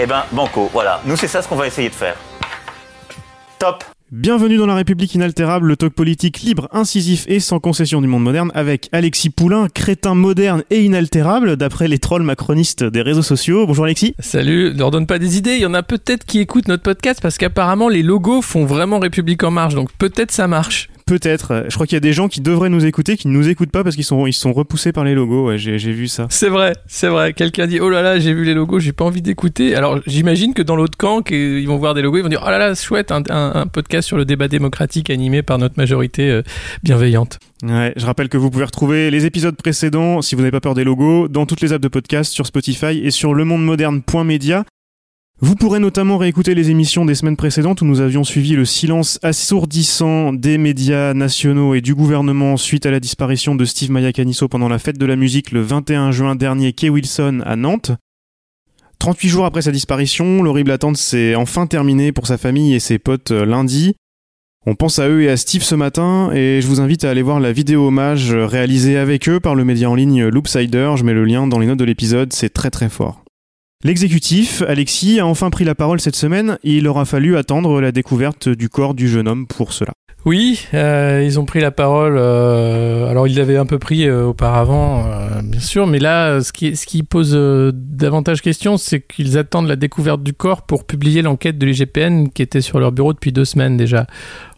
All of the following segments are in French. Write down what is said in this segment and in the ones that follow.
Eh ben, banco, voilà. Nous, c'est ça ce qu'on va essayer de faire. Top Bienvenue dans la République inaltérable, le talk politique libre, incisif et sans concession du monde moderne, avec Alexis Poulain, crétin moderne et inaltérable, d'après les trolls macronistes des réseaux sociaux. Bonjour Alexis. Salut, ne leur donne pas des idées, il y en a peut-être qui écoutent notre podcast parce qu'apparemment les logos font vraiment République en marche, donc peut-être ça marche. Peut-être. Je crois qu'il y a des gens qui devraient nous écouter, qui ne nous écoutent pas parce qu'ils sont, ils sont repoussés par les logos. Ouais, j'ai, vu ça. C'est vrai, c'est vrai. Quelqu'un dit oh là là, j'ai vu les logos, j'ai pas envie d'écouter. Alors j'imagine que dans l'autre camp, ils vont voir des logos, ils vont dire oh là là, chouette, un, un, un podcast sur le débat démocratique animé par notre majorité euh, bienveillante. Ouais, je rappelle que vous pouvez retrouver les épisodes précédents, si vous n'avez pas peur des logos, dans toutes les apps de podcast, sur Spotify et sur lemondemoderne.media. Vous pourrez notamment réécouter les émissions des semaines précédentes où nous avions suivi le silence assourdissant des médias nationaux et du gouvernement suite à la disparition de Steve Mayakaniso pendant la fête de la musique le 21 juin dernier Kay Wilson à Nantes. 38 jours après sa disparition, l'horrible attente s'est enfin terminée pour sa famille et ses potes euh, lundi. On pense à eux et à Steve ce matin et je vous invite à aller voir la vidéo hommage réalisée avec eux par le média en ligne Loopsider. Je mets le lien dans les notes de l'épisode, c'est très très fort. L'exécutif, Alexis, a enfin pris la parole cette semaine et il aura fallu attendre la découverte du corps du jeune homme pour cela. Oui, euh, ils ont pris la parole. Euh, alors ils l'avaient un peu pris euh, auparavant, euh, bien sûr, mais là, ce qui, ce pose euh, davantage question, c'est qu'ils attendent la découverte du corps pour publier l'enquête de l'IGPN qui était sur leur bureau depuis deux semaines déjà.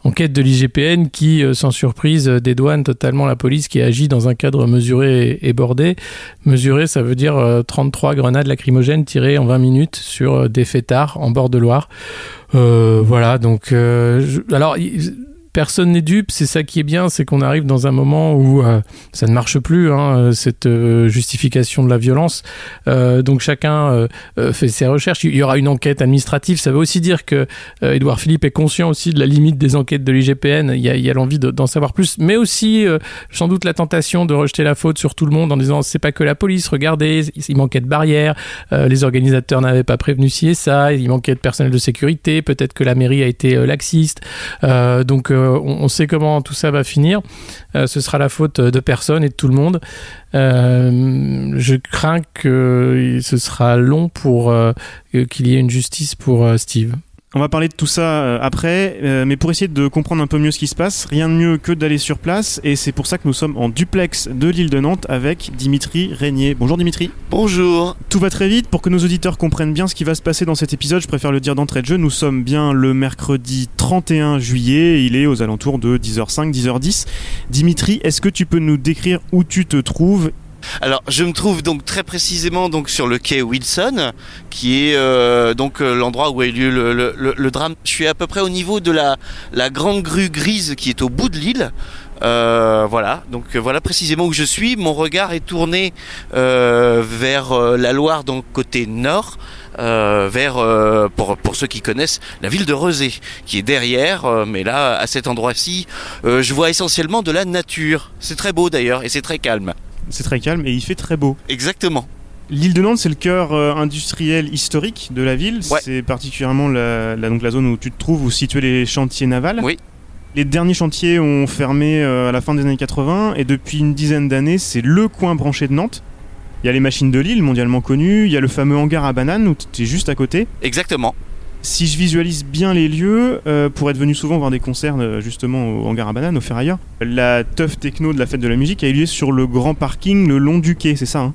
Enquête de l'IGPN qui, sans surprise, dédouane totalement la police qui agit dans un cadre mesuré et, bordé. Mesuré, ça veut dire euh, 33 grenades lacrymogènes tirées en 20 minutes sur des fêtards en bord de Loire. Voilà, donc... je- alors... il- Personne n'est dupe, c'est ça qui est bien, c'est qu'on arrive dans un moment où euh, ça ne marche plus, hein, euh, cette euh, justification de la violence. Donc chacun fait ses recherches. Il y aura une enquête administrative. Ça veut aussi dire que Édouard Philippe est conscient aussi de la limite des enquêtes de l'IGPN. Il y a, a l'envie de- d'en savoir plus, mais aussi sans doute la tentation de rejeter la faute sur tout le monde en disant c'est pas que la police. Regardez, il manquait de barrières. les organisateurs n'avaient pas prévenu ci et ça. Il manquait de personnel de sécurité. Peut-être que la mairie a été laxiste. Donc on, on sait comment tout ça va finir. Euh, ce sera la faute de personne et de tout le monde. Euh, je crains que ce sera long pour euh, qu'il y ait une justice pour euh, Steve. On va parler de tout ça euh, après, euh, mais pour essayer de comprendre un peu mieux ce qui se passe, rien de mieux que d'aller sur place, et c'est pour ça que nous sommes en duplex de l'île de Nantes avec Dimitri Régnier. Bonjour Dimitri. Bonjour. Tout va très vite. Pour que nos auditeurs comprennent bien ce qui va se passer dans cet épisode, je préfère le dire d'entrée de jeu. Nous sommes bien le mercredi 31 juillet. Il est aux alentours de 10h05, 10h10. Dimitri, est-ce que tu peux nous décrire où tu te trouves Alors, je me trouve donc très précisément donc sur le quai Wilson, qui est euh, donc euh, l'endroit où a eu lieu le, drame. Je suis à peu près au niveau de la, grande grue grise qui est au bout de l'île. Euh, voilà, donc voilà précisément où je suis. Mon regard est tourné vers la Loire, donc côté nord, vers pour pour ceux qui connaissent la ville de Rezé, qui est derrière. mais là, à cet endroit-ci, je vois essentiellement de la nature. C'est très beau d'ailleurs et c'est très calme. C'est très calme et il fait très beau. Exactement. L'île de Nantes, c'est le cœur euh, industriel historique de la ville. Ouais. C'est particulièrement la, la- donc la zone où tu te trouves, où situés les chantiers navals. Oui. Les derniers chantiers ont fermé euh, à la fin des années 80 et depuis une dizaine d'années, c'est le coin branché de Nantes. Il y a les machines de Lille, mondialement connues. Il y a le fameux hangar à bananes où tu es juste à côté. Exactement. Si je visualise bien les lieux, euh, pour être venu souvent voir des concerts euh, justement au hangar à bananes, au ferrailleur, la teuf techno de la fête de la musique a eu lieu sur le grand parking le long du quai, c'est ça hein?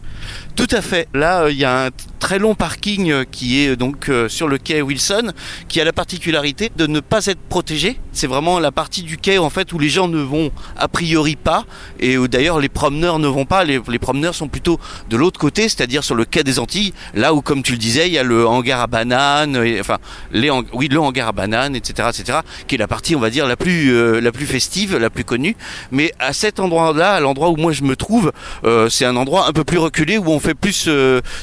Tout à fait. Là, euh, il y a un très long parking euh, qui est euh, donc euh, sur le quai Wilson, qui a la particularité de ne pas être protégé. C'est vraiment la partie du quai en fait où les gens ne vont a priori pas, et où d'ailleurs les promeneurs ne vont pas. Les, promeneurs sont plutôt de l'autre côté, c'est-à-dire sur le quai des Antilles, là où, comme tu le disais, il y a le hangar à bananes, enfin les oui le hangar à bananes, etc., etc., qui est la partie on va dire la plus la plus festive, la plus connue. Mais à cet endroit-là, à l'endroit où moi je me trouve, c'est un endroit un peu plus reculé où on fait plus,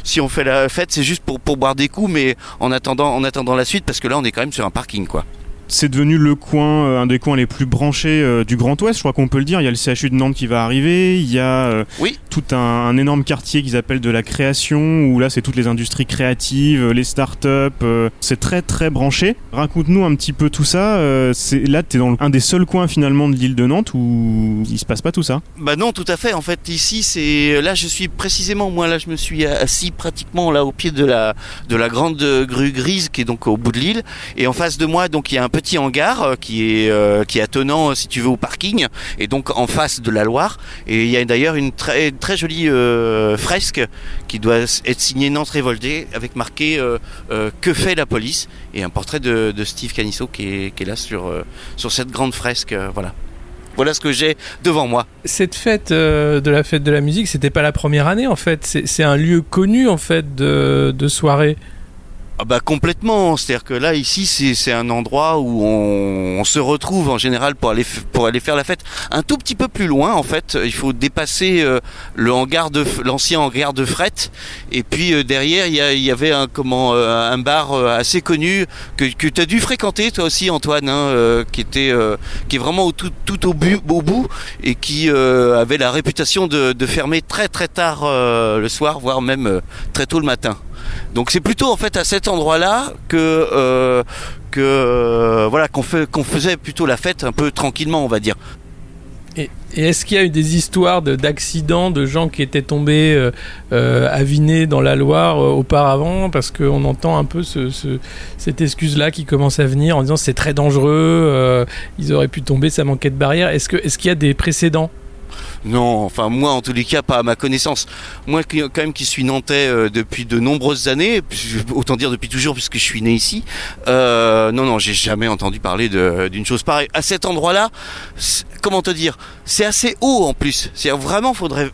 si on fait la fête, c'est juste pour, pour boire des coups, mais en attendant, en attendant la suite, parce que là, on est quand même sur un parking, quoi c'est devenu le coin, euh, un des coins les plus branchés euh, du Grand Ouest, je crois qu'on peut le dire. Il y a le CHU de Nantes qui va arriver, il y a euh, oui. tout un, énorme quartier qu'ils appellent de la création, où là c'est toutes les industries créatives, les startups, c'est très très branché. Raconte-nous un petit peu tout ça. c'est là, tu es dans un des seuls coins finalement de l'île de Nantes où il se passe pas tout ça. Bah non, tout à fait. En fait, ici, c'est là, je suis précisément, moi là, je me suis assis pratiquement là au pied de la de la grande grue grise qui est donc au bout de l'île, et en face de moi, donc il y a un petit hangar euh, qui est euh, qui est attenant si tu veux au parking et donc en face de la Loire et il y a d'ailleurs une très très jolie euh, fresque qui doit être signée Nantes révoltée avec marqué que fait la police? Et un portrait de, Steve Canisso qui est, qui est là sur sur cette grande fresque voilà voilà ce que j'ai devant moi. Cette fête de la fête de la musique, c'était pas la première année en fait. C'est un lieu connu en fait de, de soirée. Ah bah complètement, c'est-à-dire que là ici c'est un endroit où on, se retrouve en général pour aller pour aller faire la fête. Un tout petit peu plus loin en fait, il faut dépasser euh, le hangar l'ancien hangar de fret et puis euh, derrière il y, avait un euh, bar assez connu que, que tu as dû fréquenter toi aussi Antoine hein, qui était qui est vraiment au tout, tout au bout et qui avait la réputation de, de, fermer très très tard le soir voire même très tôt le matin. Donc c'est plutôt en fait à cet endroit-là que euh, euh, voilà qu'on faisait plutôt la fête un peu tranquillement, on va dire. Et, est-ce qu'il y a eu des histoires d'accidents, de, gens qui étaient tombés euh, euh avinés dans la Loire auparavant? Parce qu'on entend un peu ce, cette excuse-là qui commence à venir en disant c'est très dangereux, ils auraient pu tomber, ça manquait de barrières. Est-ce qu'il est qu'il y a des précédents? Non, enfin moi en tous les cas pas à ma connaissance. Moi quand même qui suis nantais euh, depuis de nombreuses années, autant dire depuis toujours puisque je suis né ici. Euh, non non, j'ai jamais entendu parler d'une chose pareille. À cet endroit-là, comment te dire, c'est assez haut en plus. C'est vraiment faudrait,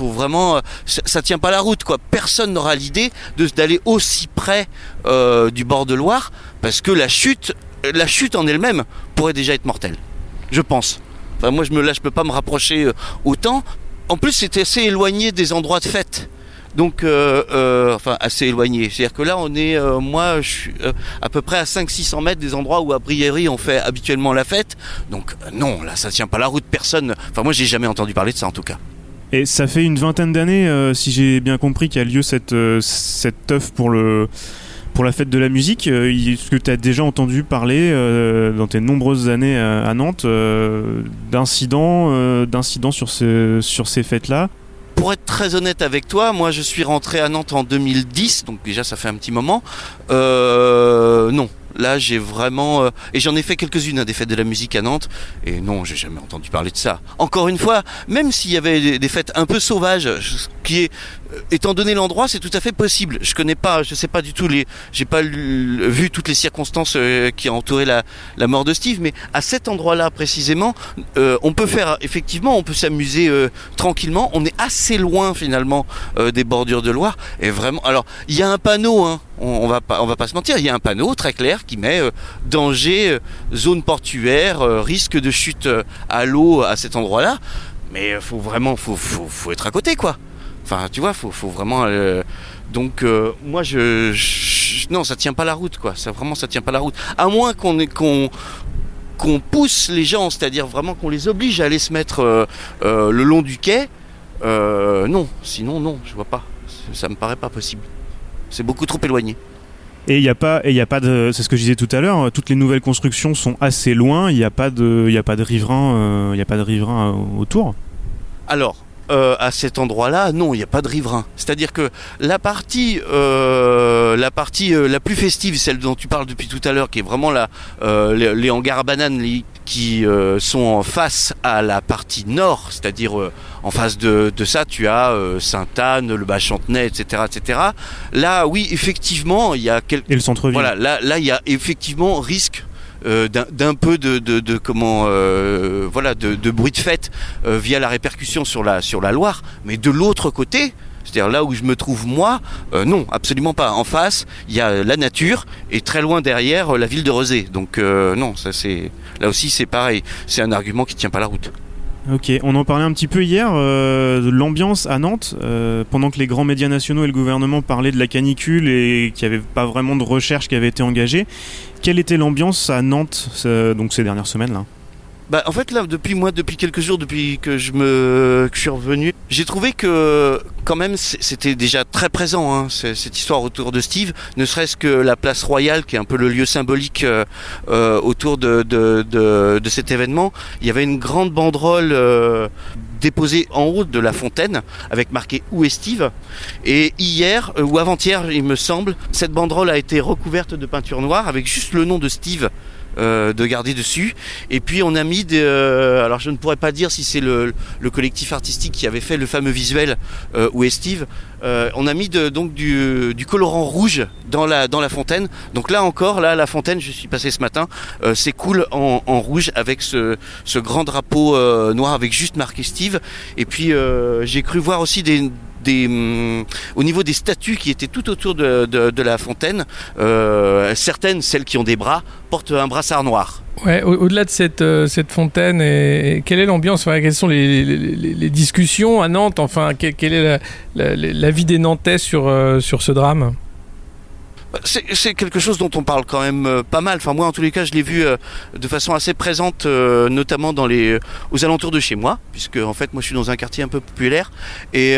vraiment, euh, ça, tient pas la route quoi. Personne n'aura l'idée d'aller aussi près du bord de Loire parce que la chute, la chute en elle-même pourrait déjà être mortelle. Je pense moi, je me là, je peux pas me rapprocher euh, autant. En plus, c'était assez éloigné des endroits de fête. Donc, euh, euh, enfin, assez éloigné. C'est-à-dire que là, on est, moi, je suis à peu près à 500-600 mètres des endroits où, à Briéry, on fait habituellement la fête. Donc, non, là, ça tient pas la route. Personne. Enfin, moi, j'ai jamais entendu parler de ça, en tout cas. Et ça fait une vingtaine d'années, si j'ai bien compris, qu'il y a lieu cette, cette teuf pour le pour la fête de la musique, euh, est-ce que tu as déjà entendu parler euh, dans tes nombreuses années à, Nantes euh, d'incidents, sur, sur ces fêtes-là pour être très honnête avec toi, moi je suis rentré à Nantes en 2010, donc déjà ça fait un petit moment. non, Là, j'ai vraiment et j'en ai fait quelques-unes hein, des fêtes de la musique à Nantes et non, j'ai jamais entendu parler de ça. Encore une fois, même s'il y avait des, fêtes un peu sauvages, qui est euh, étant donné l'endroit, c'est tout à fait possible. Je connais pas, je sais pas du tout les, j'ai pas vu toutes les circonstances euh, qui ont entouré la, mort de Steve, mais à cet endroit-là précisément, euh, on peut faire effectivement, on peut s'amuser tranquillement. On est assez loin finalement des bordures de Loire et vraiment. Alors, il y a un panneau, hein, on, va pas, on va pas se mentir, il y a un panneau très clair qui met danger, zone portuaire, risque de chute à l'eau à cet endroit-là. Mais faut vraiment, faut, faut, faut être à côté quoi. Enfin, tu vois, faut, faut vraiment. Euh, donc, euh, moi, je, non, ça tient pas la route, quoi. Ça vraiment, ça tient pas la route. À moins qu'on qu'on qu'on pousse les gens, c'est-à-dire vraiment qu'on les oblige à aller se mettre euh, le long du quai. non, sinon, non, je vois pas. Ça me paraît pas possible. C'est beaucoup trop éloigné. Et il n'y a pas, et il a pas de, c'est ce que je disais tout à l'heure. Toutes les nouvelles constructions sont assez loin. Il n'y a pas de, il y a pas de riverains, il y a pas de riverains autour. Alors, euh, à cet endroit-là, non, il n'y a pas de riverain. C'est-à-dire que la partie, euh, la partie euh, la plus festive, celle dont tu parles depuis tout à l'heure, qui est vraiment la, les, hangars à bananes qui sont en face à la partie nord, c'est-à-dire en face de, ça, tu as Sainte-Anne, le Bas-Chantenay, etc., etc. Là, oui, effectivement, il y a quelques... Et le centre-ville. Voilà, là, là, il y a effectivement risque euh, d'un peu de, comment euh, voilà de, bruit de fête euh, via la répercussion sur la sur la Loire, mais de l'autre côté, c'est-à-dire là où je me trouve moi, non, absolument pas. En face, il y a la nature et très loin derrière la ville de Rezé. Donc non, ça c'est là aussi c'est pareil. C'est un argument qui tient pas la route. Ok, on en parlait un petit peu hier euh, de l'ambiance à Nantes, euh, pendant que les grands médias nationaux et le gouvernement parlaient de la canicule et qu'il n'y avait pas vraiment de recherche qui avait été engagée. Quelle était l'ambiance à Nantes ces dernières semaines là Bah, en fait, là, depuis moi, depuis quelques jours, depuis que je suis revenu, j'ai trouvé que quand même c'était déjà très présent hein, cette histoire autour de Steve. Ne serait-ce que la place royale, qui est un peu le lieu symbolique euh, euh, autour de, cet événement. Il y avait une grande banderole euh, déposée en haut de la fontaine avec marqué Où est Steve? Et hier euh, ou avant-hier, il me semble, cette banderole a été recouverte de peinture noire avec juste le nom de Steve. Euh, de garder dessus. Et puis on a mis des, euh, alors je ne pourrais pas dire si c'est le, le collectif artistique qui avait fait le fameux visuel euh, où est Steve. Euh, on a mis donc du, colorant rouge dans la dans la fontaine. Donc là encore là la fontaine je suis passé ce matin c'est en, rouge avec ce, ce grand drapeau noir avec juste marqué Steve. Et puis j'ai cru voir aussi des hum, au niveau des statues qui étaient tout autour de, la fontaine, euh, certaines, celles qui ont des bras, portent un brassard noir. Au-delà de cette, euh, cette fontaine, quelle est l'ambiance? Enfin, Quelles sont les, discussions à Nantes? Enfin, que- quelle est la vie des Nantais sur, euh, sur ce drame? C'est quelque chose dont on parle quand même euh, pas mal. Enfin moi en tous les cas je l'ai vu euh, de façon assez présente, euh, notamment aux alentours de chez moi, puisque en fait moi je suis dans un quartier un peu populaire. Et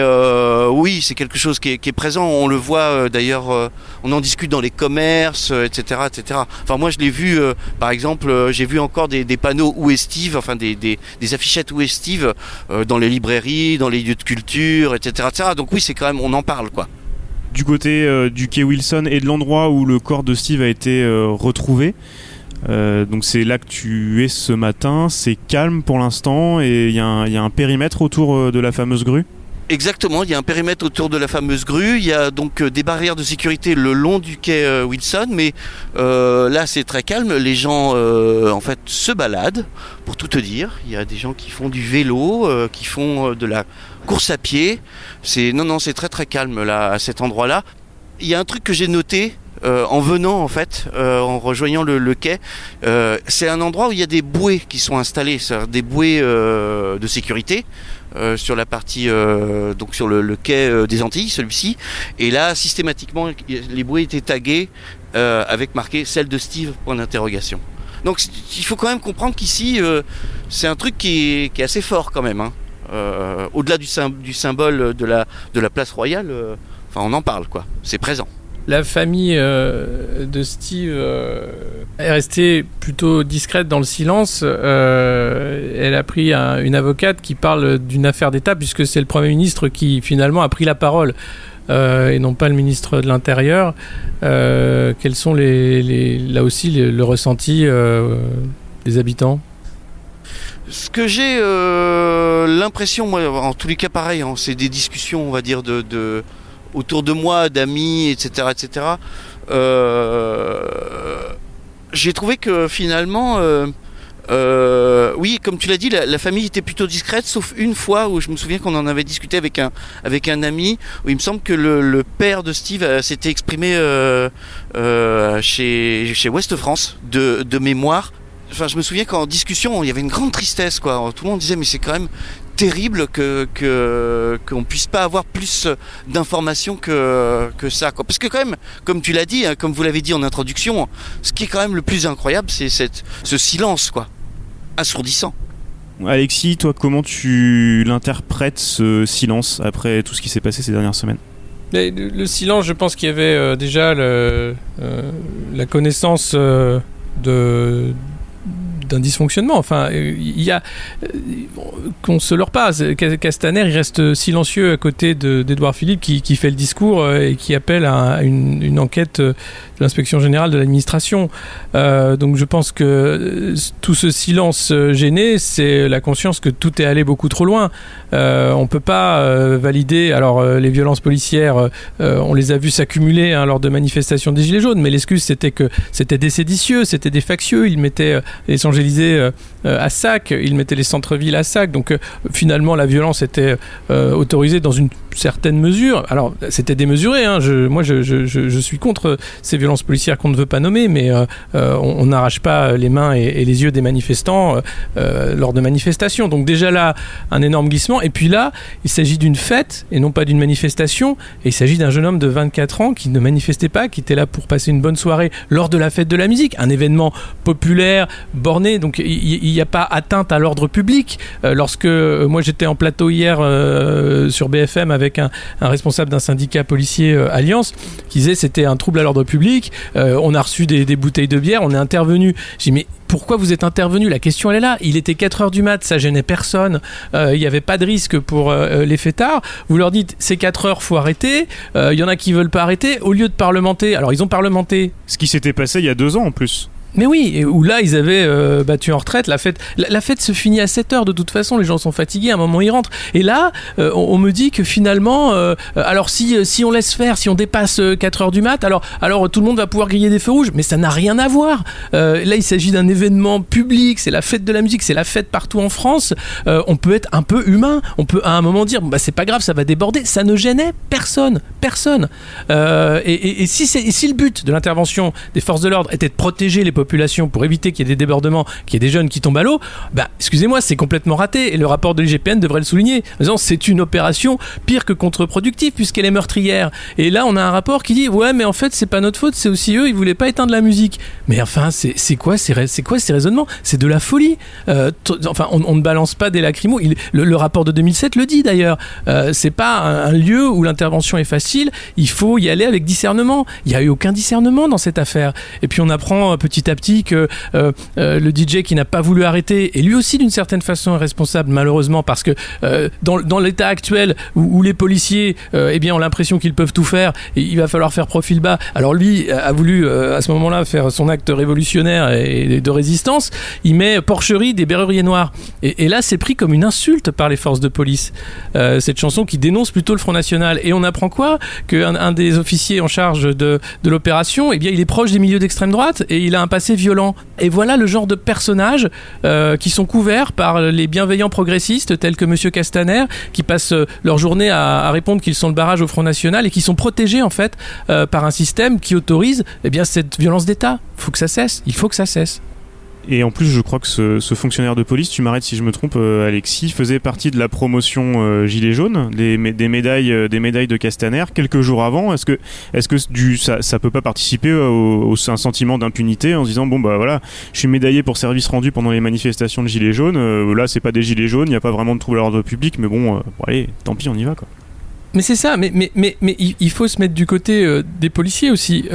oui c'est quelque chose qui est, présent. On le voit d'ailleurs, on en discute dans les commerces, etc., etc. Enfin moi je l'ai vu par exemple, j'ai vu encore des, panneaux où est Steve, enfin des, des, affichettes où est Steve euh, dans les librairies, dans les lieux de culture, etc., etc. Donc oui c'est quand même on en parle quoi. Du côté euh, du quai Wilson et de l'endroit où le corps de Steve a été euh, retrouvé. Euh, donc c'est là que tu es ce matin, c'est calme pour l'instant et il y, a un- périmètre autour de la fameuse grue. Exactement, il y a un périmètre autour de la fameuse grue, il y a donc euh, des barrières de sécurité le long du quai euh, Wilson, mais euh, là c'est très calme, les gens en fait se baladent, pour tout te dire, il y a des gens qui font du vélo, qui font de la course à pied, c'est non non c'est très très calme là à cet endroit-là. Il y a un truc que j'ai noté euh, en venant en fait, euh, en rejoignant le, quai, euh, c'est un endroit où il y a des bouées qui sont installées, des bouées de sécurité sur la partie donc sur le, quai des Antilles, celui-ci. Et là, systématiquement, les bouées étaient taguées avec marqué celle de Steve point d'interrogation. Donc il faut quand même comprendre qu'ici c'est un truc qui est, assez fort quand même. hein. Au-delà du, sym- du symbole de la de la place royale, enfin on en parle quoi. C'est présent. La famille euh, de Steve euh, est restée plutôt discrète dans le silence. Euh, elle a pris un- une avocate qui parle d'une affaire d'État, puisque c'est le Premier ministre qui finalement a pris la parole. et non pas le ministre de l'Intérieur. Quels sont là aussi le, ressenti des habitants? Ce que j'ai l'impression, moi, en tous les cas pareil, hein, c'est des discussions, on va dire, de autour de moi, d'amis, etc., etc. Euh, j'ai trouvé que finalement, euh, euh, oui, comme tu l'as dit, la, famille était plutôt discrète, sauf une fois où je me souviens qu'on en avait discuté avec un avec un ami, où il me semble que le, père de Steve s'était exprimé chez chez Ouest France de, de mémoire enfin, je me souviens qu'en discussion, il y avait une grande tristesse, quoi. Tout le monde disait, mais c'est quand même terrible que que qu'on puisse pas avoir plus d'informations que que ça, quoi. Parce que quand même, comme tu l'as dit, hein, comme vous l'avez dit en introduction, ce qui est quand même le plus incroyable, c'est cette ce silence, quoi, assourdissant. Alexis, toi, comment tu l'interprètes ce silence après tout ce qui s'est passé ces dernières semaines? Mais le, le silence, je pense qu'il y avait euh, déjà le, euh, la connaissance euh, de d'un dysfonctionnement. Enfin, il y a qu'on se leurre pas. Castaner, il reste silencieux à côté de- d'Edouard Philippe qui, qui fait le discours euh, et qui appelle à une, enquête euh, de l'inspection générale de l'administration. Euh, donc, je pense que tout ce silence gêné, c'est la conscience que tout est allé beaucoup trop loin. Euh, on peut pas valider. Alors, les violences policières, on les a vues s'accumuler hein, lors de manifestations des Gilets jaunes, mais l'excuse c'était que c'était des séditieux, c'était des factieux. Ils mettaient, les Champs-Élysées euh, euh, à sac, ils mettaient les centres-villes à sac. Donc euh, finalement, la violence était autorisée dans une certaine mesure. Alors c'était démesuré. Hein. Moi, je, suis contre ces violences policières qu'on ne veut pas nommer, mais on n'arrache pas les mains et, et les yeux des manifestants lors de manifestations. Donc déjà là, un énorme glissement. Et puis là, il s'agit d'une fête et non pas d'une manifestation. Et il s'agit d'un jeune homme de 24 ans qui ne manifestait pas, qui était là pour passer une bonne soirée lors de la fête de la musique, un événement populaire, borné. Donc il n'y a pas atteinte à l'ordre public. Euh, lorsque euh, moi j'étais en plateau hier euh, sur BFM avec un, responsable d'un syndicat policier Alliance qui disait c'était un trouble à l'ordre public. On a reçu des, bouteilles de bière, on est intervenu. J'ai dit mais pourquoi vous êtes intervenu? La question elle est là. Il était 4 heures du mat, ça gênait personne. Il n'y avait pas de risque pour euh, les fêtards. Vous leur dites c'est 4 heures, faut arrêter. Il y en a qui veulent pas arrêter. Au lieu de parlementer, alors ils ont parlementé Ce qui s'était passé il y a deux ans en plus. Mais oui, et où là ils avaient euh, battu en retraite. La fête, la, fête se finit à 7 heures de toute façon. Les gens sont fatigués. À un moment ils rentrent. Et là, euh, on, me dit que finalement, euh, alors si euh, si on laisse faire, si on dépasse euh, 4 heures du mat, alors alors tout le monde va pouvoir griller des feux rouges. Mais ça n'a rien à voir. Là, il s'agit d'un événement public. C'est la fête de la musique. C'est la fête partout en France. On peut être un peu humain. On peut à un moment dire, bah c'est pas grave, ça va déborder. Ça ne gênait personne, personne. Et, si et si le but de l'intervention des forces de l'ordre était de protéger les populations pour éviter qu'il y ait des débordements, qu'il y ait des jeunes qui tombent à l'eau, bah excusez-moi, c'est complètement raté. Et le rapport de l'IGPN devrait le souligner. C'est une opération pire que contre-productive puisqu'elle est meurtrière. Et là, on a un rapport qui dit ouais, mais en fait, c'est pas notre faute, c'est aussi eux, ils voulaient pas éteindre la musique. Mais enfin, c'est quoi quoi ces raisonnements? C'est de la folie. Euh, enfin, on, ne balance pas des lacrymos. Le, rapport de 2007 le dit d'ailleurs. Euh, c'est pas un, lieu où l'intervention est facile. Il faut y aller avec discernement. Il y a eu aucun discernement dans cette affaire. Et puis on apprend euh, petit à petit que euh, euh, le DJ qui n'a pas voulu arrêter est lui aussi d'une certaine façon responsable malheureusement parce que euh, dans, l'état actuel où, les policiers eh bien ont l'impression qu'ils peuvent tout faire et il va falloir faire profil bas. Alors lui a voulu à ce moment-là faire son acte révolutionnaire et de résistance. Il met porcherie des berruriers noirs et, et là c'est pris comme une insulte par les forces de police. Cette chanson qui dénonce plutôt le Front National. Et on apprend quoi? Qu'un un des officiers en charge de, de l'opération eh bien il est proche des milieux d'extrême droite et il a un passé violent et voilà le genre de personnages euh, qui sont couverts par les bienveillants progressistes tels que Monsieur Castaner, qui passent euh, leur journée à, répondre qu'ils sont le barrage au Front National et qui sont protégés en fait euh, par un système qui autorise eh bien cette violence d'État. Faut que ça cesse. Il faut que ça cesse. Et en plus, je crois que ce, fonctionnaire de police, tu m'arrêtes si je me trompe, euh, Alexis, faisait partie de la promotion euh, Gilets jaunes, des, mé- des médailles, euh, des médailles de Castaner quelques jours avant. Est-ce que, est-ce que ça, ça peut pas participer au, au- un sentiment d'impunité en se disant bon bah voilà, je suis médaillé pour service rendu pendant les manifestations de Gilets jaunes. euh, là, c'est pas des Gilets jaunes, il n'y a pas vraiment de trouble à l'ordre public, mais bon, bon, allez, tant pis, on y va quoi. Mais c'est ça, mais, mais, mais, mais il faut se mettre du côté des policiers aussi.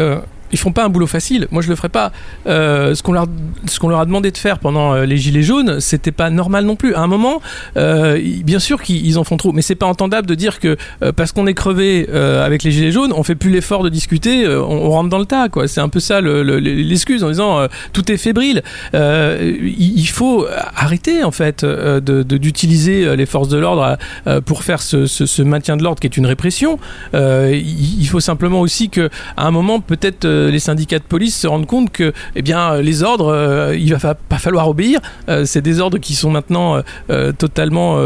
Ils font pas un boulot facile. Moi, je le ferais pas. Euh, ce qu'on leur, a demandé de faire pendant euh, les gilets jaunes, c'était pas normal non plus. À un moment, euh, bien sûr qu'ils ils en font trop, mais c'est pas entendable de dire que parce qu'on est crevé avec les gilets jaunes, on fait plus l'effort de discuter, on, rentre dans le tas. Quoi. C'est un peu ça le- le- l'excuse en disant tout est fébrile. Il, faut arrêter en fait euh, de- de- d'utiliser les forces de l'ordre pour faire ce, ce- maintien de l'ordre qui est une répression. Il faut simplement aussi que à un moment peut-être euh, les syndicats de police se rendent compte que eh bien euh, les ordres euh, il va pas falloir obéir. Euh, c'est des ordres qui sont maintenant totalement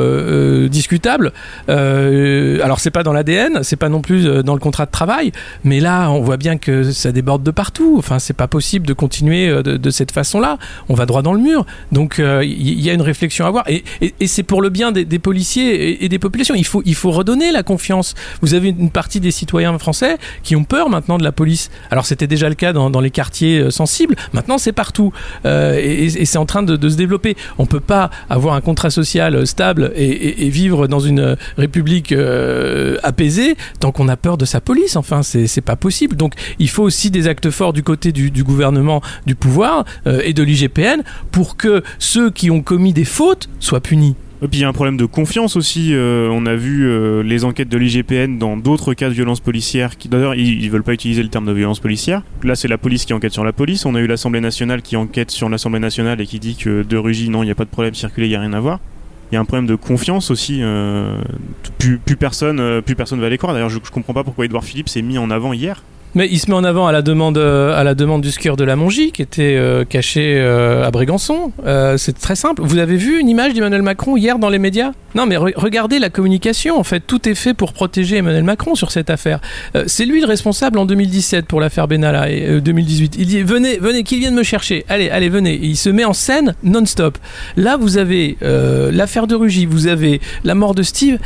discutables. Alors c'est pas dans l'ADN, c'est pas non plus dans le contrat de travail, mais là on voit bien que ça déborde de partout. Enfin c'est pas possible de continuer de, cette façon-là. On va droit dans le mur. Donc il y, a une réflexion à avoir et, c'est pour le bien des, des policiers et, et des populations. Il faut il faut redonner la confiance. Vous avez une partie des citoyens français qui ont peur maintenant de la police. Alors c'était déjà le cas dans, les quartiers euh, sensibles. Maintenant c'est partout Euh, et, c'est en train de, se développer. On peut pas avoir un contrat social euh, stable et, vivre dans une république apaisée tant qu'on a peur de sa police. Enfin c'est pas possible. Donc il faut aussi des actes forts du côté du, gouvernement, du pouvoir et de l'IGPN pour que ceux qui ont commis des fautes soient punis. Et puis il y a un problème de confiance aussi. euh, on a vu euh, les enquêtes de l'IGPN dans d'autres cas de violence policière. D'ailleurs ils, ils veulent pas utiliser le terme de violence policière. Là c'est la police qui enquête sur la police. On a eu l'Assemblée nationale qui enquête sur l'Assemblée nationale et qui dit que de Rugy non il n'y a pas de problème circuler, il y a rien à voir. Il y a un problème de confiance aussi. euh, plus, personne, plus personne va les croire. D'ailleurs je, je comprends pas pourquoi Edouard Philippe s'est mis en avant hier. Mais il se met en avant à la demande, euh, à la demande du skieur de la Mongie qui était euh, caché euh, à Brégançon. C'est très simple. Vous avez vu une image d'Emmanuel Macron hier dans les médias? Non, mais re- regardez la communication. En fait, tout est fait pour protéger Emmanuel Macron sur cette affaire. C'est lui le responsable en 2017 pour l'affaire Benalla et euh, 2018. Il dit venez, venez, qu'il vienne me chercher. Allez, allez, venez. Et il se met en scène non-stop. Là, vous avez l'affaire de Rugy, vous avez la mort de Steve.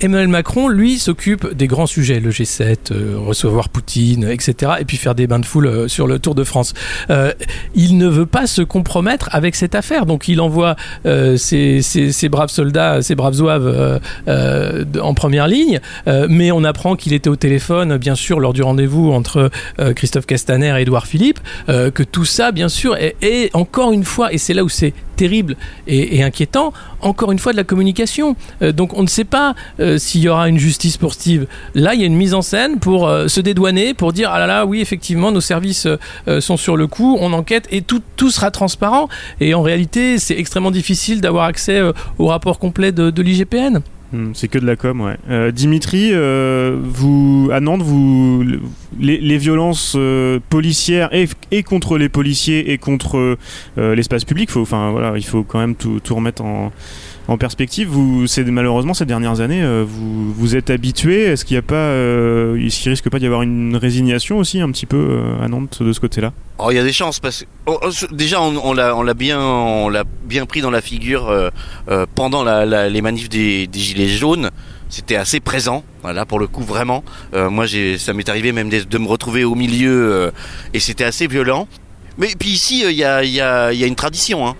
Emmanuel Macron, lui, s'occupe des grands sujets, le G7, euh, recevoir Etc. Et puis faire des bains de foule euh, sur le Tour de France. Euh, il ne veut pas se compromettre avec cette affaire, donc il envoie euh, ses, braves soldats, ses braves zouaves en première ligne. Mais on apprend qu'il était au téléphone, bien sûr, lors du rendez-vous entre Christophe Castaner et Édouard Philippe, que tout ça, bien sûr, est, encore une fois, et c'est là où c'est terrible et, et inquiétant, encore une fois de la communication. Donc on ne sait pas s'il y aura une justice pour Steve. Là, il y a une mise en scène pour se dédouaner, pour dire ah là là, oui, effectivement, nos services euh, sont sur le coup, on enquête et tout, tout sera transparent. Et en réalité, c'est extrêmement difficile d'avoir accès euh, au rapport complet de, l'IGPN. Hmm, C'est que de la com, ouais. Euh, Dimitri, euh, vous à Nantes, vous les, violences euh, policières et, et contre les policiers et contre euh, l'espace public, faut, voilà, il faut quand même tout, tout remettre en, en perspective. Vous, malheureusement ces dernières années, euh, vous vous êtes habitué. Est-ce qu'il y a pas, euh, est-ce qu'il risque pas d'y avoir une résignation aussi un petit peu euh, à Nantes de ce côté-là? Oh, il y a des chances parce que oh, oh, déjà on, l'a bien on l'a bien pris dans la figure euh, pendant les manifs des, gilets jaunes. C'était assez présent, voilà pour le coup vraiment. Moi ça m'est arrivé même de, me retrouver au milieu et c'était assez violent. Mais puis ici il y a une tradition hein.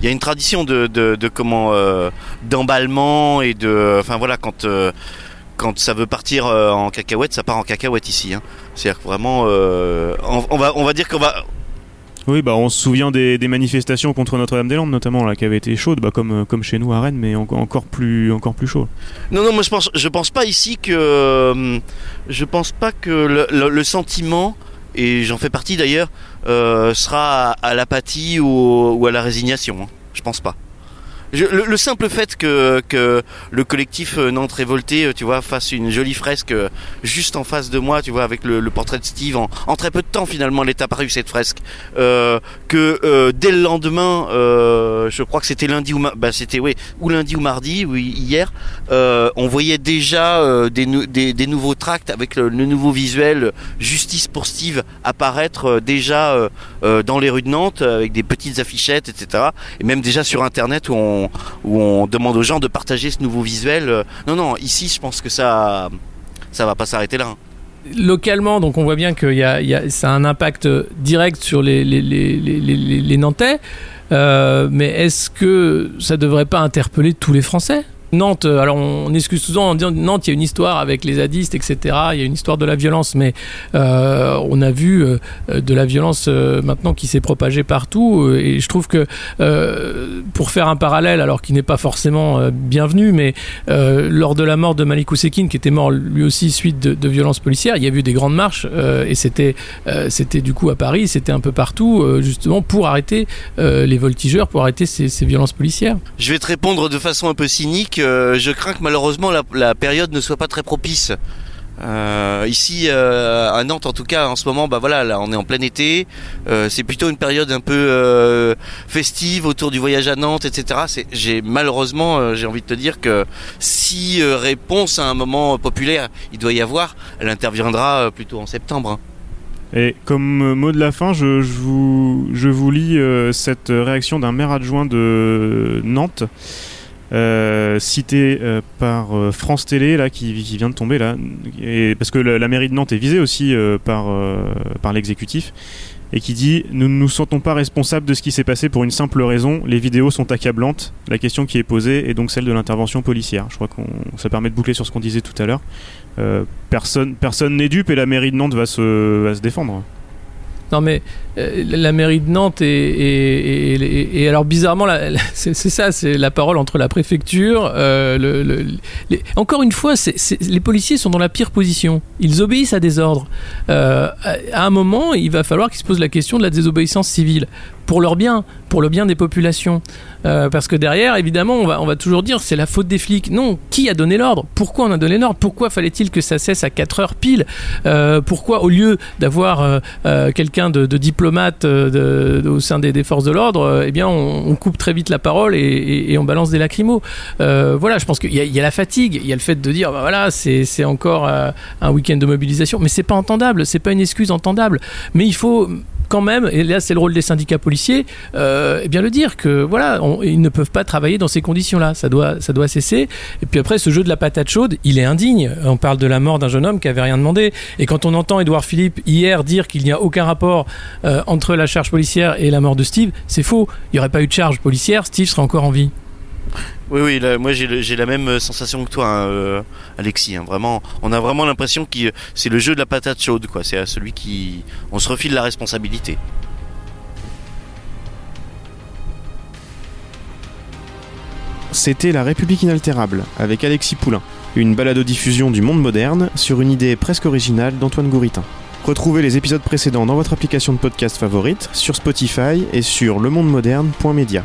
Il y a une tradition de de, de comment euh, d'emballement et de enfin voilà quand euh, quand ça veut partir euh, en cacahuète, ça part en cacahuète ici. Hein. C'est-à-dire que vraiment, on, on va, on va dire qu'on va, Oui, bah on se souvient des, des manifestations contre Notre-Dame-des-Landes notamment là, qui avaient été chaudes, bah, comme comme chez nous à Rennes, mais en- encore plus encore plus chaud. Non, non, moi je pense, je pense pas ici que, je pense pas que le, le- le sentiment, et j'en fais partie d'ailleurs, sera à, à l'apathie ou, ou à la résignation. hein. Je pense pas. Le, le simple fait que, le collectif euh, Nantes Révolté, euh, tu vois, fasse une jolie fresque euh, juste en face de moi, tu vois, avec le, portrait de Steve, en, très peu de temps finalement, elle est apparue cette fresque. Que dès le lendemain, je crois que c'était lundi ou bah c'était oui, ou lundi ou mardi, ou hi- hier, on voyait déjà des, nou- des, des nouveaux tracts avec le, le nouveau visuel Justice pour Steve apparaître déjà dans les rues de Nantes avec des petites affichettes, etc. Et même déjà sur Internet où on, où on demande aux gens de partager ce nouveau visuel. euh. Non, non, ici je pense que ça ça va pas s'arrêter là. hein. localement, donc on voit bien que y a, ça a un impact direct sur les, les, les, les, Nantais. Euh, mais est-ce que ça devrait pas interpeller tous les Français? Nantes, euh, alors on, excuse souvent en disant Nantes, il y a une histoire avec les zadistes, etc. Il y a une histoire de la violence, mais euh, on a vu euh, de la violence maintenant qui s'est propagée partout. Et je trouve que pour faire un parallèle, alors qui n'est pas forcément bienvenu, mais lors de la mort de Malik Oussekine, qui était mort lui aussi suite de, violences policières, il y a eu des grandes marches et c'était c'était du coup à Paris, c'était un peu partout, justement pour arrêter les voltigeurs, pour arrêter ces violences policières. Je vais te répondre de façon un peu cynique. Euh, je crains que malheureusement la, période ne soit pas très propice. Euh, ici euh, à Nantes en tout cas en ce moment bah voilà là on est en plein été c'est plutôt une période un peu festive autour du voyage à Nantes etc j'ai malheureusement j'ai envie de te dire que si réponse à un moment populaire il doit y avoir elle interviendra plutôt en septembre hein. Et comme mot de la fin, je, vous, je vous lis cette réaction d'un maire adjoint de Nantes, euh, cité euh, par euh, France Télé, là, qui, vient de tomber, là, et, parce que la, mairie de Nantes est visée aussi par, par l'exécutif, et qui dit Nous ne nous sentons pas responsables de ce qui s'est passé pour une simple raison, les vidéos sont accablantes, la question qui est posée est donc celle de l'intervention policière. Je crois qu'on ça permet de boucler sur ce qu'on disait tout à l'heure. Personne personne n'est dupe et la mairie de Nantes va se, va se défendre. Non mais la mairie de Nantes et, alors bizarrement c'est ça, c'est la parole entre la préfecture. euh, encore une fois, les policiers sont dans la pire position. Ils obéissent à des ordres. Euh, à, un moment, il va falloir qu'ils se posent la question de la désobéissance civile pour leur bien, pour le bien des populations. Euh, parce que derrière, évidemment, on va, on va toujours dire c'est la faute des flics. Non, qui a donné l'ordre? Pourquoi on a donné l'ordre? Pourquoi fallait-il que ça cesse à 4 heures pile? Euh, Pourquoi, au lieu d'avoir euh, euh, quelqu'un de, de diplomate euh, de- de- au sein des, forces de l'ordre, euh, eh bien, on, coupe très vite la parole et, on balance des lacrymos. Euh, voilà, je pense qu'il y, a- la fatigue, il y a le fait de dire, bah voilà, c'est encore euh, un week-end de mobilisation, mais c'est pas entendable, c'est pas une excuse entendable. Mais il faut quand même, et là c'est le rôle des syndicats policiers, euh, eh bien le dire que voilà, ils ne peuvent pas travailler dans ces conditions-là. Ça doit, ça doit cesser. Et puis après, ce jeu de la patate chaude, il est indigne. On parle de la mort d'un jeune homme qui avait rien demandé. Et quand on entend Édouard Philippe hier dire qu'il n'y a aucun rapport euh, entre la charge policière et la mort de Steve, c'est faux. Il n'y aurait pas eu de charge policière, Steve serait encore en vie. Oui, oui, moi j'ai la même euh, sensation que toi, hein, euh, Alexis. hein. vraiment, on a vraiment l'impression que c'est le jeu de la patate chaude, quoi. C'est celui qui, on se refile la responsabilité. C'était La République inaltérable avec Alexis Poulain, une balado-diffusion du monde moderne sur une idée presque originale d'Antoine Gouritin. Retrouvez les épisodes précédents dans votre application de podcast favorite, sur Spotify et sur lemondemoderne.media.